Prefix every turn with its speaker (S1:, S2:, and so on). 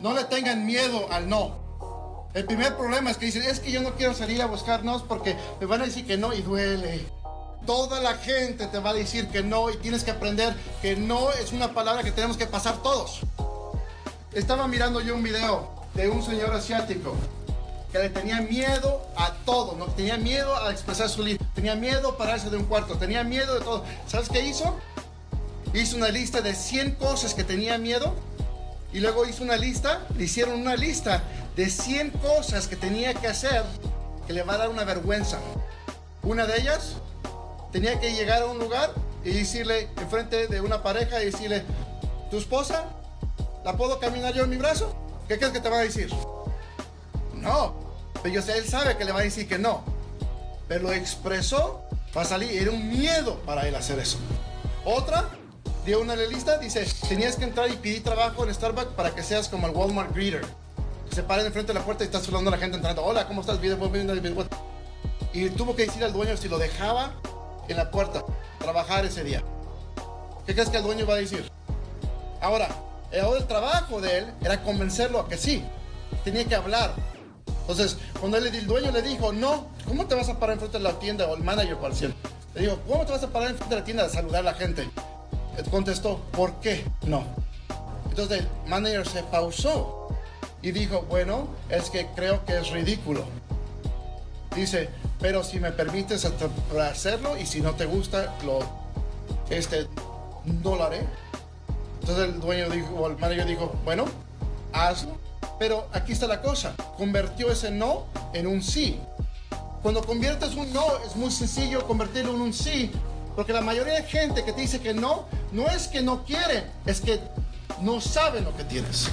S1: no le tengan miedo al no. El primer problema es que dicen, es que yo no quiero salir a buscar no porque me van a decir que no y duele. Toda la gente te va a decir que no y tienes que aprender que no es una palabra que tenemos que pasar todos. Estaba mirando yo un video de un señor asiático que le tenía miedo a todo, ¿no? Tenía miedo a expresar su libro, tenía miedo a pararse de un cuarto, tenía miedo de todo. ¿Sabes qué hizo? Hizo una lista de 100 cosas que tenía miedo y luego hizo una lista, le hicieron una lista de 100 cosas que tenía que hacer que le va a dar una vergüenza. Una de ellas, tenía que llegar a un lugar y decirle, enfrente de una pareja, y decirle, ¿tu esposa? ¿La puedo caminar yo en mi brazo? ¿Qué crees que te va a decir? No. Pero yo sé, él sabe que le va a decir que no. Pero lo expresó para salir. Era un miedo para él hacer eso. Otra, dio una lista, dice, tenías que entrar y pedir trabajo en Starbucks para que seas como el Walmart greeter. Se paran enfrente de la puerta y estás saludando a la gente entrando. Hola, ¿cómo estás? Bien. Y tuvo que decir al dueño si lo dejaba en la puerta trabajar ese día. ¿Qué crees que el dueño va a decir? Ahora, el trabajo de él era convencerlo a que sí. Tenía que hablar. Entonces, cuando él, el dueño le dijo, no, ¿cómo te vas a parar enfrente de la tienda? O el manager parcial. Le dijo, ¿cómo te vas a parar enfrente de la tienda a saludar a la gente? Contestó, ¿por qué no? Entonces el manager se pausó y dijo, bueno, es que creo que es ridículo. Dice, pero si me permites hacerlo y si no te gusta, lo, este, no lo haré. Entonces el dueño dijo, o el manager dijo, bueno, hazlo. Pero aquí está la cosa, convirtió ese no en un sí. Cuando conviertes un no, es muy sencillo convertirlo en un sí, porque la mayoría de gente que te dice que no, no es que no quiere, es que no saben lo que tienes.